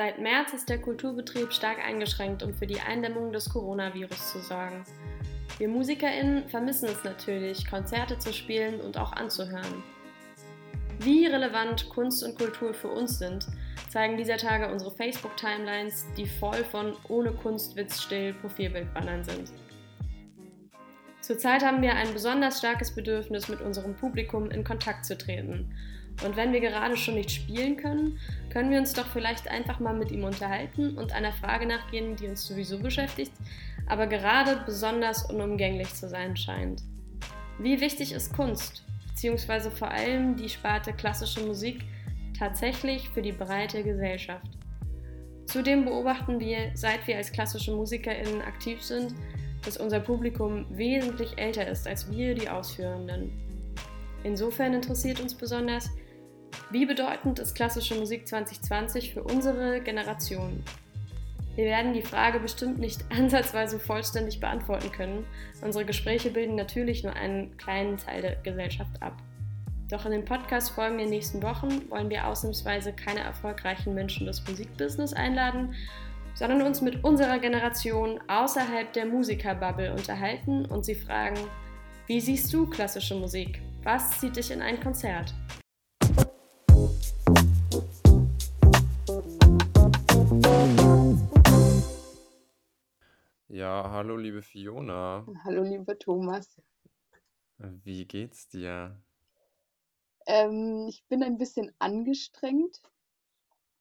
Seit März ist der Kulturbetrieb stark eingeschränkt, um für die Eindämmung des Coronavirus zu sorgen. Wir MusikerInnen vermissen es natürlich, Konzerte zu spielen und auch anzuhören. Wie relevant Kunst und Kultur für uns sind, zeigen dieser Tage unsere Facebook-Timelines, die voll von ohne Kunstwitz still Profilbildbannern sind. Zurzeit haben wir ein besonders starkes Bedürfnis, mit unserem Publikum in Kontakt zu treten. Und wenn wir gerade schon nicht spielen können, können wir uns doch vielleicht einfach mal mit ihm unterhalten und einer Frage nachgehen, die uns sowieso beschäftigt, aber gerade besonders unumgänglich zu sein scheint. Wie wichtig ist Kunst, beziehungsweise vor allem die Sparte klassische Musik, tatsächlich für die breite Gesellschaft? Zudem beobachten wir, seit wir als klassische MusikerInnen aktiv sind, dass unser Publikum wesentlich älter ist als wir, die Ausführenden. Insofern interessiert uns besonders, wie bedeutend ist klassische Musik 2020 für unsere Generation? Wir werden die Frage bestimmt nicht ansatzweise vollständig beantworten können. Unsere Gespräche bilden natürlich nur einen kleinen Teil der Gesellschaft ab. Doch in den Podcast-Folgen der nächsten Wochen wollen wir ausnahmsweise keine erfolgreichen Menschen des Musikbusiness einladen, sondern uns mit unserer Generation außerhalb der Musikerbubble unterhalten und sie fragen, wie siehst du klassische Musik? Was zieht dich in ein Konzert? Ja, hallo liebe Fiona. Hallo, lieber Thomas. Wie geht's dir? Ähm, ich bin ein bisschen angestrengt,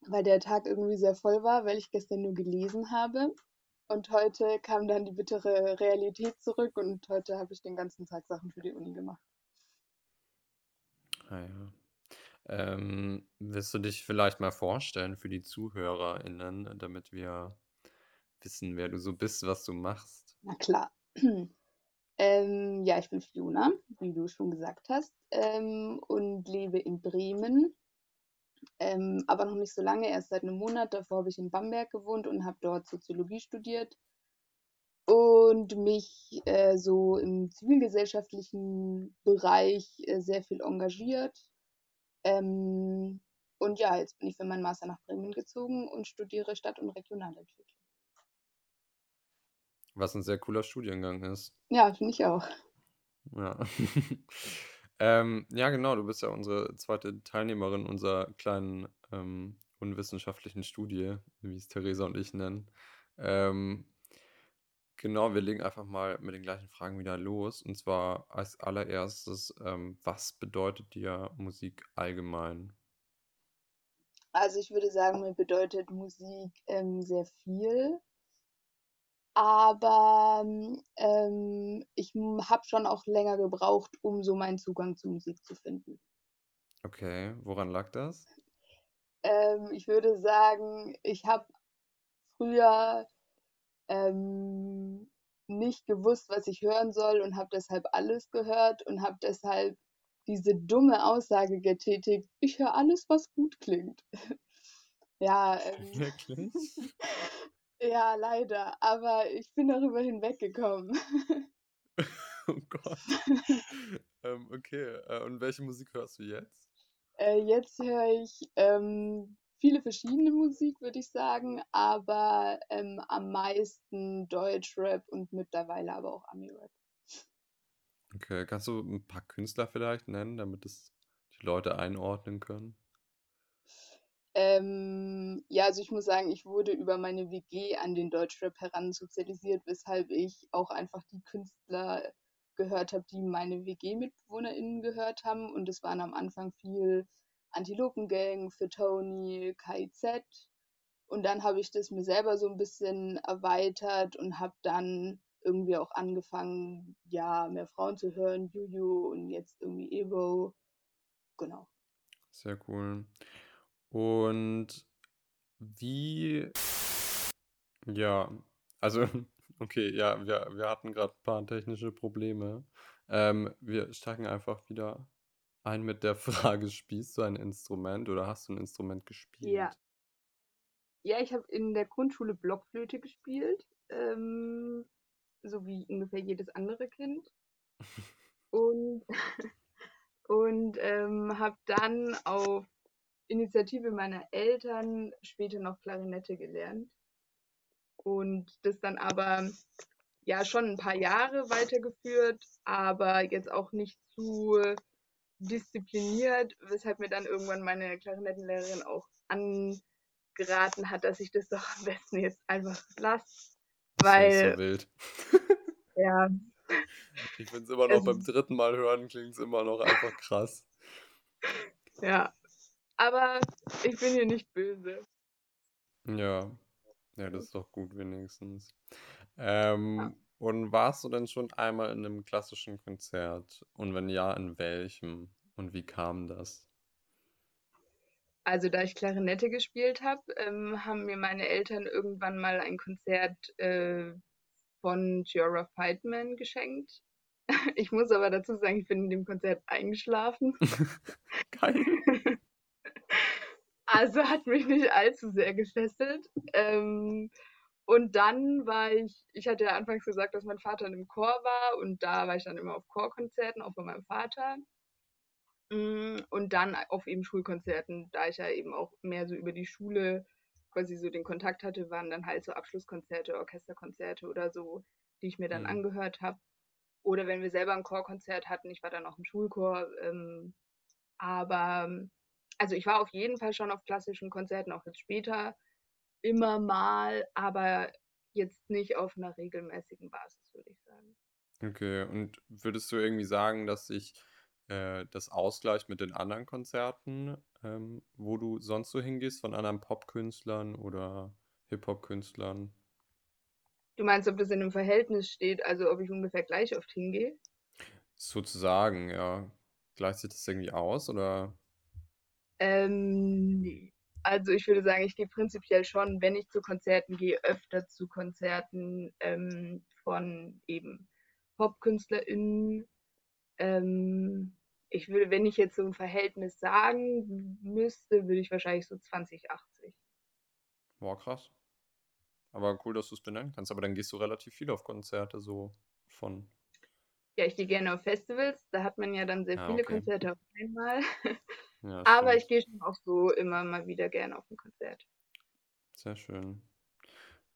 weil der Tag irgendwie sehr voll war, weil ich gestern nur gelesen habe. Und heute kam dann die bittere Realität zurück und heute habe ich den ganzen Tag Sachen für die Uni gemacht. Ah ja. Ähm, willst du dich vielleicht mal vorstellen für die ZuhörerInnen, damit wir wissen, wer du so bist, was du machst? Na klar. Ähm, ja, ich bin Fiona, wie du schon gesagt hast, ähm, und lebe in Bremen. Ähm, aber noch nicht so lange, erst seit einem Monat. Davor habe ich in Bamberg gewohnt und habe dort Soziologie studiert und mich äh, so im zivilgesellschaftlichen Bereich äh, sehr viel engagiert. Ähm, und ja, jetzt bin ich für meinen Master nach Bremen gezogen und studiere Stadt- und Regionalentwicklung. Was ein sehr cooler Studiengang ist. Ja, finde ich auch. Ja. ähm, ja, genau, du bist ja unsere zweite Teilnehmerin unserer kleinen ähm, unwissenschaftlichen Studie, wie es Theresa und ich nennen. Ähm, genau, wir legen einfach mal mit den gleichen Fragen wieder los. Und zwar als allererstes, ähm, was bedeutet dir Musik allgemein? Also ich würde sagen, mir bedeutet Musik ähm, sehr viel. Aber ähm, ich habe schon auch länger gebraucht, um so meinen Zugang zu Musik zu finden. Okay, woran lag das? Ähm, ich würde sagen, ich habe früher ähm, nicht gewusst, was ich hören soll und habe deshalb alles gehört und habe deshalb diese dumme Aussage getätigt, ich höre alles, was gut klingt. ja, ähm, Wirklich? ja, leider, aber ich bin darüber hinweggekommen. Oh Gott. Ähm, okay, äh, und welche Musik hörst du jetzt? Äh, jetzt höre ich ähm, viele verschiedene Musik, würde ich sagen, aber ähm, am meisten Deutschrap und mittlerweile aber auch Ami-Rap. Okay, kannst du ein paar Künstler vielleicht nennen, damit es die Leute einordnen können? Ähm, ja, also ich muss sagen, ich wurde über meine WG an den Deutschrap heransozialisiert, weshalb ich auch einfach die Künstler gehört habe, die meine WG-MitbewohnerInnen gehört haben. Und es waren am Anfang viel Antilopengang, für Tony, KIZ. Und dann habe ich das mir selber so ein bisschen erweitert und habe dann irgendwie auch angefangen, ja, mehr Frauen zu hören, Juju und jetzt irgendwie Evo. Genau. Sehr cool. Und wie, ja, also, okay, ja, wir, wir hatten gerade ein paar technische Probleme. Ähm, wir steigen einfach wieder ein mit der Frage, spielst du ein Instrument oder hast du ein Instrument Ja. gespielt? Ja, ich habe in der Grundschule Blockflöte gespielt, ähm, so wie ungefähr jedes andere Kind. Und, und ähm, habe dann auf Initiative meiner Eltern später noch Klarinette gelernt und das dann aber ja schon ein paar Jahre weitergeführt, aber jetzt auch nicht zu diszipliniert, weshalb mir dann irgendwann meine Klarinettenlehrerin auch angeraten hat, dass ich das doch am besten jetzt einfach lasse. Weil. Das ist so wild. ja. Ich finde es immer noch beim dritten Mal hören, klingt es immer noch einfach krass. Ja. Aber ich bin hier nicht böse. Ja. Ja, das ist doch gut wenigstens. Ähm, ja. Und warst du denn schon einmal in einem klassischen Konzert? Und wenn ja, in welchem? Und wie kam das? Also da ich Klarinette gespielt habe, ähm, haben mir meine Eltern irgendwann mal ein Konzert äh, von Giora Feitman geschenkt. Ich muss aber dazu sagen, ich bin in dem Konzert eingeschlafen. Geil. Also hat mich nicht allzu sehr gefesselt. Ähm, und dann war ich, ich hatte ja anfangs gesagt, dass mein Vater in einem Chor war und da war ich dann immer auf Chorkonzerten, auch bei meinem Vater. Mm, und dann auf eben Schulkonzerten, da ich ja eben auch mehr so über die Schule quasi so den Kontakt hatte, waren dann halt so Abschlusskonzerte, Orchesterkonzerte oder so, die ich mir dann mhm. angehört habe. Oder wenn wir selber ein Chorkonzert hatten, ich war dann auch im Schulchor. Ähm, aber also ich war auf jeden Fall schon auf klassischen Konzerten, auch jetzt später immer mal, aber jetzt nicht auf einer regelmäßigen Basis, würde ich sagen. Okay, und würdest du irgendwie sagen, dass sich äh, das ausgleicht mit den anderen Konzerten, ähm, wo du sonst so hingehst, von anderen Popkünstlern oder Hip-Hop-Künstlern? Du meinst, ob das in einem Verhältnis steht, also ob ich ungefähr gleich oft hingehe? Sozusagen, ja. Gleicht sich das irgendwie aus oder? Ähm. Also ich würde sagen, ich gehe prinzipiell schon, wenn ich zu Konzerten gehe, öfter zu Konzerten ähm, von eben PopkünstlerInnen. Ähm, ich würde, wenn ich jetzt so ein Verhältnis sagen müsste, würde ich wahrscheinlich so 2080. Boah, krass. Aber cool, dass du es benennen kannst. Aber dann gehst du relativ viel auf Konzerte so von. Ja, ich gehe gerne auf Festivals. Da hat man ja dann sehr ja, viele okay. Konzerte auf einmal. Ja, Aber ich gehe schon auch so immer mal wieder gerne auf ein Konzert. Sehr schön.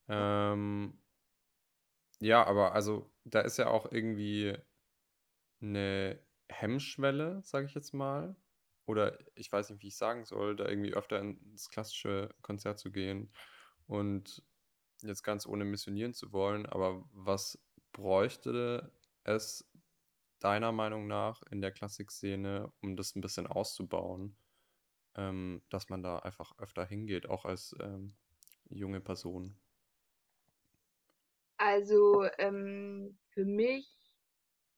Ähm, ja, aber also da ist ja auch irgendwie eine Hemmschwelle, sage ich jetzt mal. Oder ich weiß nicht, wie ich sagen soll, da irgendwie öfter ins klassische Konzert zu gehen. Und jetzt ganz ohne missionieren zu wollen, aber was bräuchte es deiner Meinung nach in der Klassikszene, um das ein bisschen auszubauen, ähm, dass man da einfach öfter hingeht, auch als ähm, junge Person? Also ähm, für mich,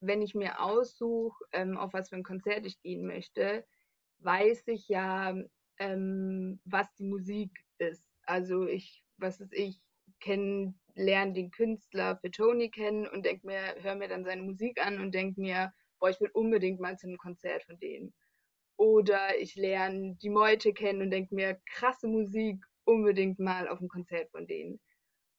wenn ich mir aussuche, ähm, auf was für ein Konzert ich gehen möchte, weiß ich ja, ähm, was die Musik ist. Also ich, was ist ich, kenne, lerne den Künstler für Tony kennen und denk mir, höre mir dann seine Musik an und denke mir, boah, ich will unbedingt mal zu einem Konzert von denen. Oder ich lerne die Meute kennen und denke mir, krasse Musik, unbedingt mal auf ein Konzert von denen.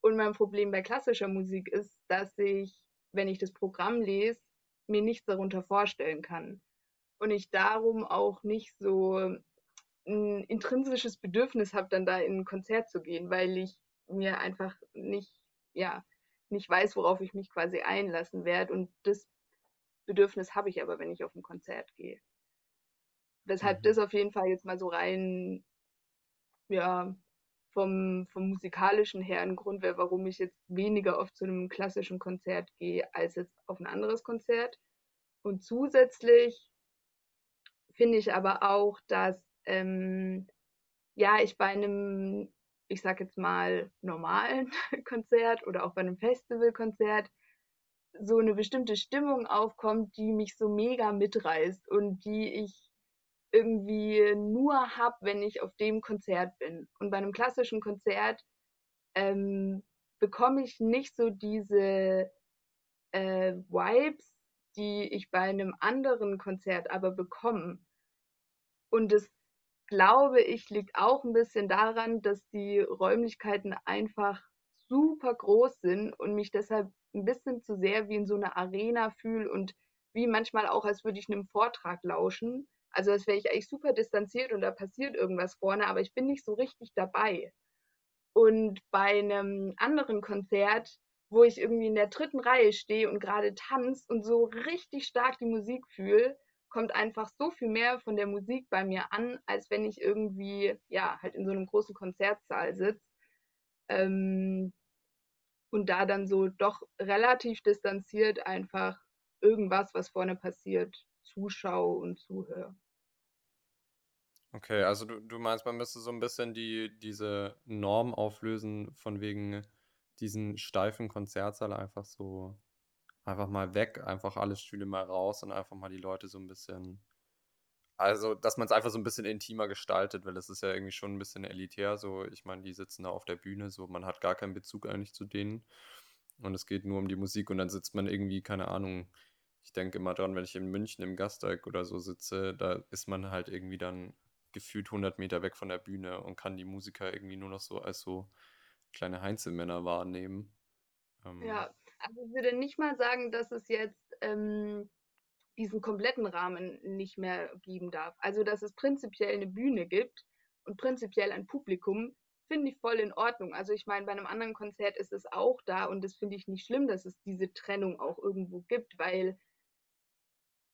Und mein Problem bei klassischer Musik ist, dass ich, wenn ich das Programm lese, mir nichts darunter vorstellen kann. Und ich darum auch nicht so ein intrinsisches Bedürfnis habe, dann da in ein Konzert zu gehen, weil ich mir einfach nicht, ja, nicht weiß, worauf ich mich quasi einlassen werde. Und das Bedürfnis habe ich aber, wenn ich auf ein Konzert gehe. Weshalb mhm. das auf jeden Fall jetzt mal so rein, ja, vom, vom musikalischen her ein Grund wäre, warum ich jetzt weniger oft zu einem klassischen Konzert gehe, als jetzt auf ein anderes Konzert. Und zusätzlich finde ich aber auch, dass ähm, ja, ich bei einem ich sag jetzt mal, normalen Konzert oder auch bei einem Festivalkonzert so eine bestimmte Stimmung aufkommt, die mich so mega mitreißt und die ich irgendwie nur habe, wenn ich auf dem Konzert bin. Und bei einem klassischen Konzert ähm, bekomme ich nicht so diese äh, Vibes, die ich bei einem anderen Konzert aber bekomme. Und das glaube ich, liegt auch ein bisschen daran, dass die Räumlichkeiten einfach super groß sind und mich deshalb ein bisschen zu sehr wie in so einer Arena fühle und wie manchmal auch, als würde ich einem Vortrag lauschen, Also das wäre ich eigentlich super distanziert und da passiert irgendwas vorne, aber ich bin nicht so richtig dabei. Und bei einem anderen Konzert, wo ich irgendwie in der dritten Reihe stehe und gerade tanze und so richtig stark die Musik fühle, kommt einfach so viel mehr von der Musik bei mir an, als wenn ich irgendwie, ja, halt in so einem großen Konzertsaal sitze. Ähm, und da dann so doch relativ distanziert einfach irgendwas, was vorne passiert, zuschaue und zuhöre. Okay, also du, du meinst, man müsste so ein bisschen die, diese Norm auflösen, von wegen diesen steifen Konzertsaal einfach so, einfach mal weg, einfach alle Stühle mal raus und einfach mal die Leute so ein bisschen, also dass man es einfach so ein bisschen intimer gestaltet, weil es ist ja irgendwie schon ein bisschen elitär, so, ich meine, die sitzen da auf der Bühne, so, man hat gar keinen Bezug eigentlich zu denen und es geht nur um die Musik und dann sitzt man irgendwie, keine Ahnung, ich denke immer dran, wenn ich in München im Gasteig oder so sitze, da ist man halt irgendwie dann gefühlt 100 Meter weg von der Bühne und kann die Musiker irgendwie nur noch so als so kleine Heinzelmänner wahrnehmen. Ähm, ja, also ich würde nicht mal sagen, dass es jetzt ähm, diesen kompletten Rahmen nicht mehr geben darf. Also, dass es prinzipiell eine Bühne gibt und prinzipiell ein Publikum, finde ich voll in Ordnung. Also ich meine, bei einem anderen Konzert ist es auch da und das finde ich nicht schlimm, dass es diese Trennung auch irgendwo gibt, weil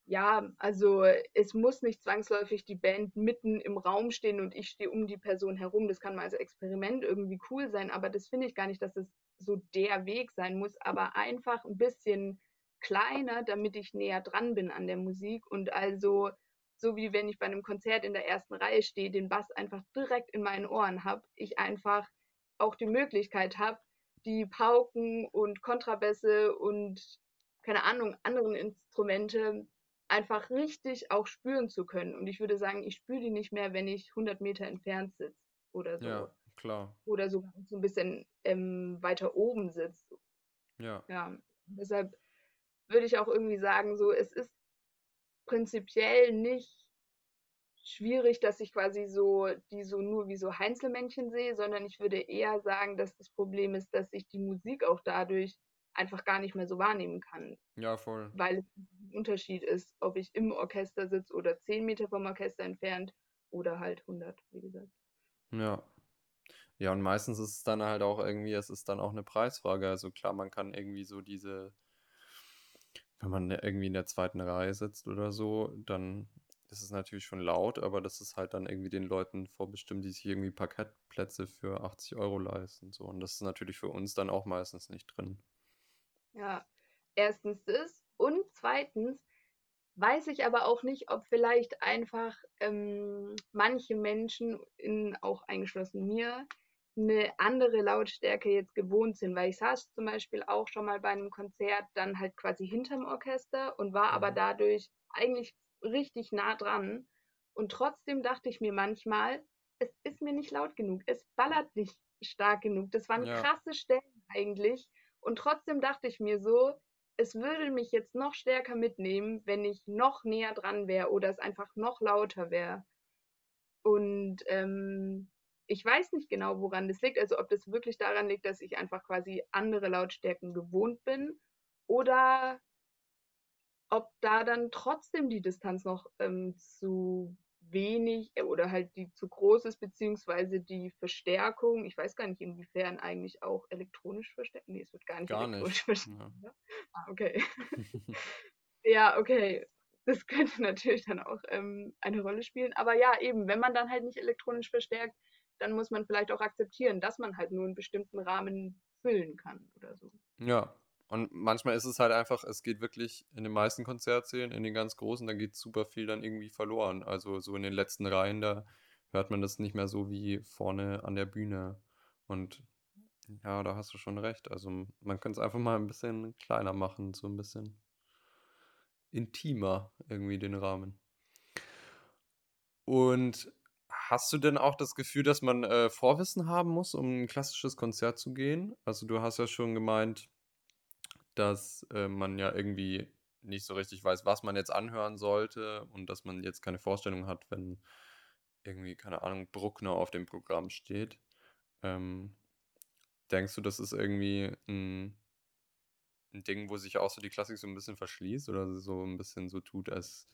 ja, also es muss nicht zwangsläufig die Band mitten im Raum stehen und ich stehe um die Person herum. Das kann mal als Experiment irgendwie cool sein, aber das finde ich gar nicht, dass es so der Weg sein muss, aber einfach ein bisschen kleiner, damit ich näher dran bin an der Musik und also so wie wenn ich bei einem Konzert in der ersten Reihe stehe, den Bass einfach direkt in meinen Ohren habe, ich einfach auch die Möglichkeit habe, die Pauken und Kontrabässe und keine Ahnung, anderen Instrumente einfach richtig auch spüren zu können. Und ich würde sagen, ich spüre die nicht mehr, wenn ich 100 Meter entfernt sitze oder so. Ja, klar. Oder so, so ein bisschen ähm, weiter oben sitze. Ja. Ja, deshalb würde ich auch irgendwie sagen, so, es ist prinzipiell nicht schwierig, dass ich quasi so die so nur wie so Heinzelmännchen sehe, sondern ich würde eher sagen, dass das Problem ist, dass ich die Musik auch dadurch einfach gar nicht mehr so wahrnehmen kann. Ja, voll. Weil es ein Unterschied ist, ob ich im Orchester sitze oder 10 Meter vom Orchester entfernt oder halt 100, wie gesagt. Ja. Ja, und meistens ist es dann halt auch irgendwie, es ist dann auch eine Preisfrage. Also klar, man kann irgendwie so diese, wenn man irgendwie in der zweiten Reihe sitzt oder so, dann ist es natürlich schon laut, aber das ist halt dann irgendwie den Leuten vorbestimmt, die sich irgendwie Parkettplätze für 80 Euro leisten. So. Und das ist natürlich für uns dann auch meistens nicht drin. Ja, erstens das. Und zweitens weiß ich aber auch nicht, ob vielleicht einfach ähm, manche Menschen, in, auch eingeschlossen mir, eine andere Lautstärke jetzt gewohnt sind, weil ich saß zum Beispiel auch schon mal bei einem Konzert dann halt quasi hinterm Orchester und war aber mhm. dadurch eigentlich richtig nah dran. Und trotzdem dachte ich mir manchmal, es ist mir nicht laut genug, es ballert nicht stark genug. Das waren ja. krasse Stellen eigentlich. Und trotzdem dachte ich mir so, es würde mich jetzt noch stärker mitnehmen, wenn ich noch näher dran wäre oder es einfach noch lauter wäre. Und ähm, ich weiß nicht genau, woran das liegt. Also ob das wirklich daran liegt, dass ich einfach quasi andere Lautstärken gewohnt bin oder ob da dann trotzdem die Distanz noch ähm, zu wenig äh, oder halt die zu groß ist, beziehungsweise die Verstärkung, ich weiß gar nicht, inwiefern eigentlich auch elektronisch verstärkt. Nee, es wird gar nicht gar elektronisch nicht. verstärkt. Ja. Ah, okay. ja, okay. Das könnte natürlich dann auch ähm, eine Rolle spielen. Aber ja, eben, wenn man dann halt nicht elektronisch verstärkt, dann muss man vielleicht auch akzeptieren, dass man halt nur einen bestimmten Rahmen füllen kann oder so. Ja, und manchmal ist es halt einfach, es geht wirklich in den meisten Konzertsälen, in den ganz großen, da geht super viel dann irgendwie verloren. Also so in den letzten Reihen, da hört man das nicht mehr so wie vorne an der Bühne. Und ja, da hast du schon recht. Also man könnte es einfach mal ein bisschen kleiner machen, so ein bisschen intimer irgendwie den Rahmen. Und hast du denn auch das Gefühl, dass man äh, Vorwissen haben muss, um ein klassisches Konzert zu gehen? Also du hast ja schon gemeint, dass äh, man ja irgendwie nicht so richtig weiß, was man jetzt anhören sollte und dass man jetzt keine Vorstellung hat, wenn irgendwie, keine Ahnung, Bruckner auf dem Programm steht. Ähm, denkst du, das ist irgendwie ein, ein Ding, wo sich auch so die Klassik so ein bisschen verschließt oder so ein bisschen so tut, als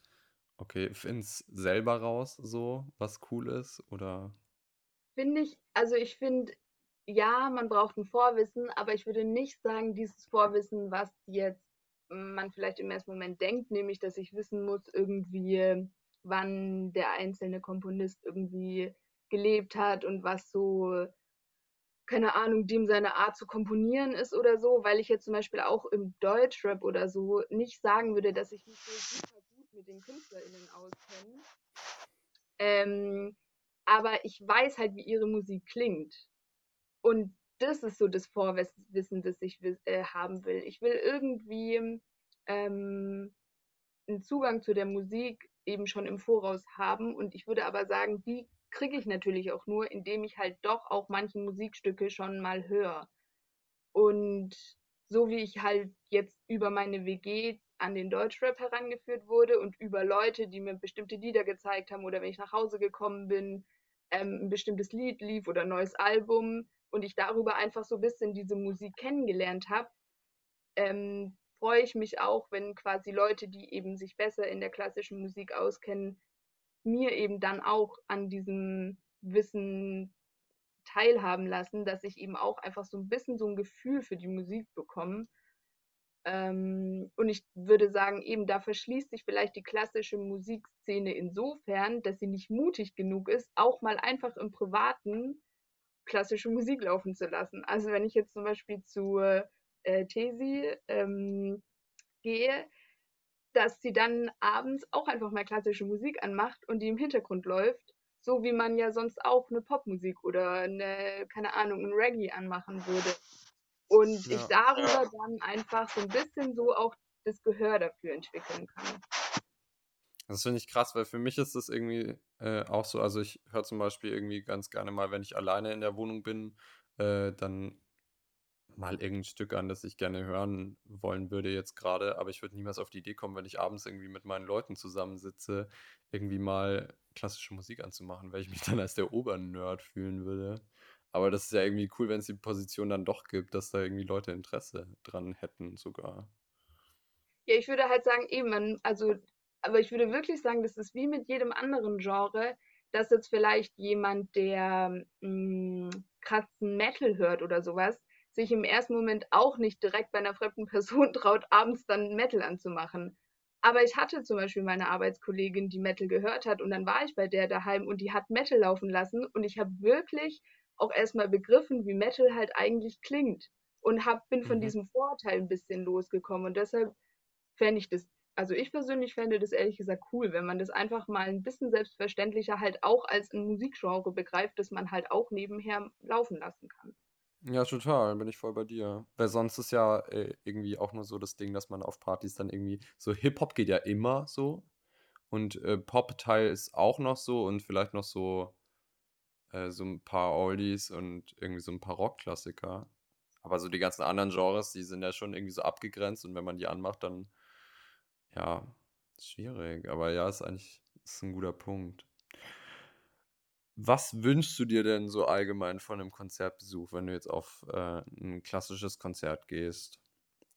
Okay, find's selber raus so, was cool ist, oder? Finde ich, also ich finde, ja, man braucht ein Vorwissen, aber ich würde nicht sagen, dieses Vorwissen, was jetzt man vielleicht im ersten Moment denkt, nämlich, dass ich wissen muss, irgendwie, wann der einzelne Komponist irgendwie gelebt hat und was so, keine Ahnung, dem seine Art zu komponieren ist oder so, weil ich jetzt zum Beispiel auch im Deutschrap oder so nicht sagen würde, dass ich mich so super gut den KünstlerInnen auskenne. Ähm, aber ich weiß halt, wie ihre Musik klingt. Und das ist so das Vorwissen, das ich äh, haben will. Ich will irgendwie ähm, einen Zugang zu der Musik eben schon im Voraus haben. Und ich würde aber sagen, die kriege ich natürlich auch nur, indem ich halt doch auch manche Musikstücke schon mal höre. Und so wie ich halt jetzt über meine WG an den Deutschrap herangeführt wurde und über Leute, die mir bestimmte Lieder gezeigt haben oder wenn ich nach Hause gekommen bin, ähm, ein bestimmtes Lied lief oder ein neues Album und ich darüber einfach so ein bisschen diese Musik kennengelernt habe, ähm, freue ich mich auch, wenn quasi Leute, die eben sich besser in der klassischen Musik auskennen, mir eben dann auch an diesem Wissen teilhaben lassen, dass ich eben auch einfach so ein bisschen so ein Gefühl für die Musik bekomme. Ähm, und ich würde sagen, eben da verschließt sich vielleicht die klassische Musikszene insofern, dass sie nicht mutig genug ist, auch mal einfach im Privaten klassische Musik laufen zu lassen. Also wenn ich jetzt zum Beispiel zu äh, Tesi ähm, gehe, dass sie dann abends auch einfach mal klassische Musik anmacht und die im Hintergrund läuft, so wie man ja sonst auch eine Popmusik oder eine, keine Ahnung, ein Reggae anmachen würde. Und ja. ich darüber dann einfach so ein bisschen so auch das Gehör dafür entwickeln kann. Das finde ich krass, weil für mich ist das irgendwie äh, auch so. Also ich höre zum Beispiel irgendwie ganz gerne mal, wenn ich alleine in der Wohnung bin, äh, dann mal irgendein Stück an, das ich gerne hören wollen würde jetzt gerade, aber ich würde niemals auf die Idee kommen, wenn ich abends irgendwie mit meinen Leuten zusammensitze, irgendwie mal klassische Musik anzumachen, weil ich mich dann als der Obernerd fühlen würde. Aber das ist ja irgendwie cool, wenn es die Position dann doch gibt, dass da irgendwie Leute Interesse dran hätten sogar. Ja, ich würde halt sagen, eben, also, aber ich würde wirklich sagen, das ist wie mit jedem anderen Genre, dass jetzt vielleicht jemand, der hm, kratzen Metal hört oder sowas, sich im ersten Moment auch nicht direkt bei einer fremden Person traut, abends dann Metal anzumachen. Aber ich hatte zum Beispiel meine Arbeitskollegin, die Metal gehört hat und dann war ich bei der daheim und die hat Metal laufen lassen und ich habe wirklich auch erstmal begriffen, wie Metal halt eigentlich klingt und hab, bin von mhm. diesem Vorteil ein bisschen losgekommen und deshalb fände ich das, also ich persönlich fände das ehrlich gesagt cool, wenn man das einfach mal ein bisschen selbstverständlicher halt auch als ein Musikgenre begreift, das man halt auch nebenher laufen lassen kann. Ja, total, bin ich voll bei dir. Weil sonst ist ja äh, irgendwie auch nur so das Ding, dass man auf Partys dann irgendwie so Hip-Hop geht ja immer so und äh, Pop-Teil ist auch noch so und vielleicht noch so äh, so ein paar Oldies und irgendwie so ein paar Rock-Klassiker. Aber so die ganzen anderen Genres, die sind ja schon irgendwie so abgegrenzt und wenn man die anmacht, dann ja, schwierig. Aber ja, ist eigentlich ist ein guter Punkt. Was wünschst du dir denn so allgemein von einem Konzertbesuch, wenn du jetzt auf äh, ein klassisches Konzert gehst?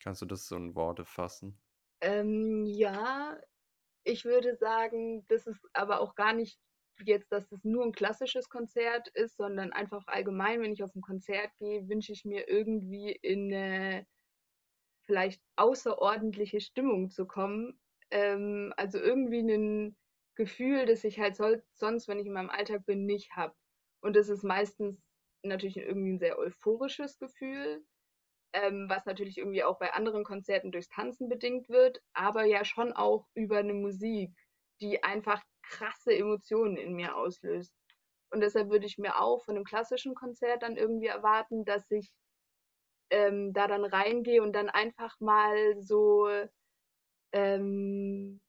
Kannst du das so in Worte fassen? Ähm, ja, ich würde sagen, das ist aber auch gar nicht jetzt, dass das nur ein klassisches Konzert ist, sondern einfach allgemein, wenn ich auf ein Konzert gehe, wünsche ich mir irgendwie in eine vielleicht außerordentliche Stimmung zu kommen. Ähm, also irgendwie einen Gefühl, das ich halt sonst, wenn ich in meinem Alltag bin, nicht habe. Und das ist meistens natürlich irgendwie ein sehr euphorisches Gefühl, ähm, was natürlich irgendwie auch bei anderen Konzerten durchs Tanzen bedingt wird, aber ja schon auch über eine Musik, die einfach krasse Emotionen in mir auslöst. Und deshalb würde ich mir auch von einem klassischen Konzert dann irgendwie erwarten, dass ich ähm, da dann reingehe und dann einfach mal so ähm,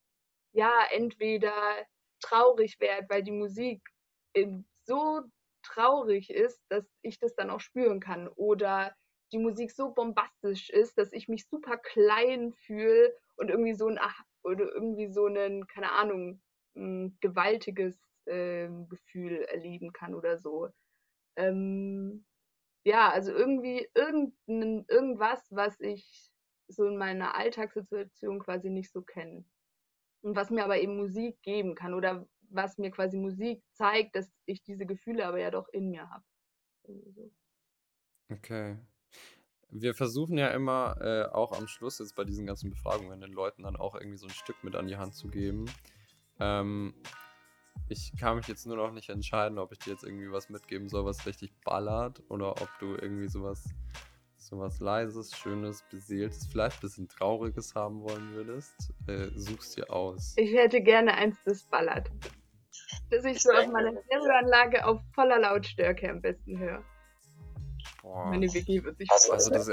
ja, entweder traurig werde, weil die Musik so traurig ist, dass ich das dann auch spüren kann. Oder die Musik so bombastisch ist, dass ich mich super klein fühle und irgendwie so ein oder irgendwie so ein, keine Ahnung, ein gewaltiges äh, Gefühl erleben kann oder so. Ähm, ja, also irgendwie irgendein, irgendwas, was ich so in meiner Alltagssituation quasi nicht so kenne. und was mir aber eben Musik geben kann oder was mir quasi Musik zeigt, dass ich diese Gefühle aber ja doch in mir habe. So. Okay. Wir versuchen ja immer äh, auch am Schluss jetzt bei diesen ganzen Befragungen den Leuten dann auch irgendwie so ein Stück mit an die Hand zu geben. Ähm, ich kann mich jetzt nur noch nicht entscheiden, ob ich dir jetzt irgendwie was mitgeben soll, was richtig ballert oder ob du irgendwie sowas, sowas leises, schönes, beseeltes, vielleicht ein bisschen trauriges haben wollen würdest. Äh, suchst dir aus. Ich hätte gerne eins, das ballert. Dass ich so auf meiner Stereoanlage auf voller Lautstärke am besten höre. Boah. Meine Vicky wird sich Also freuen. das,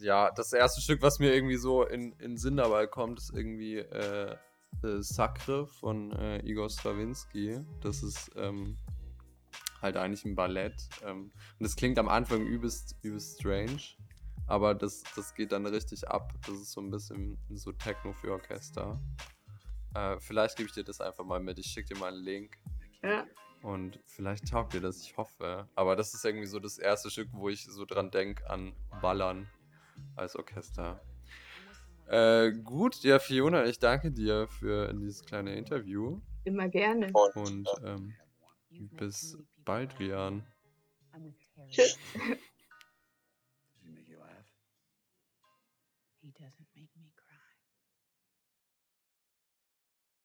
ja, das erste Stück, was mir irgendwie so in, in Sinn dabei kommt, ist irgendwie äh, äh, Sacre von äh, Igor Stravinsky. Das ist ähm, halt eigentlich ein Ballett. Ähm, und das klingt am Anfang übelst, übelst strange. Aber das, das geht dann richtig ab. Das ist so ein bisschen so Techno für Orchester. Äh, vielleicht gebe ich dir das einfach mal mit. Ich schicke dir mal einen Link. Ja. Und vielleicht taugt dir das, ich hoffe. Aber das ist irgendwie so das erste Stück, wo ich so dran denke an Ballern als Orchester. Äh, gut, ja, Fiona, ich danke dir für dieses kleine Interview. Immer gerne. Und ähm, bis bald, Rian. Tschüss.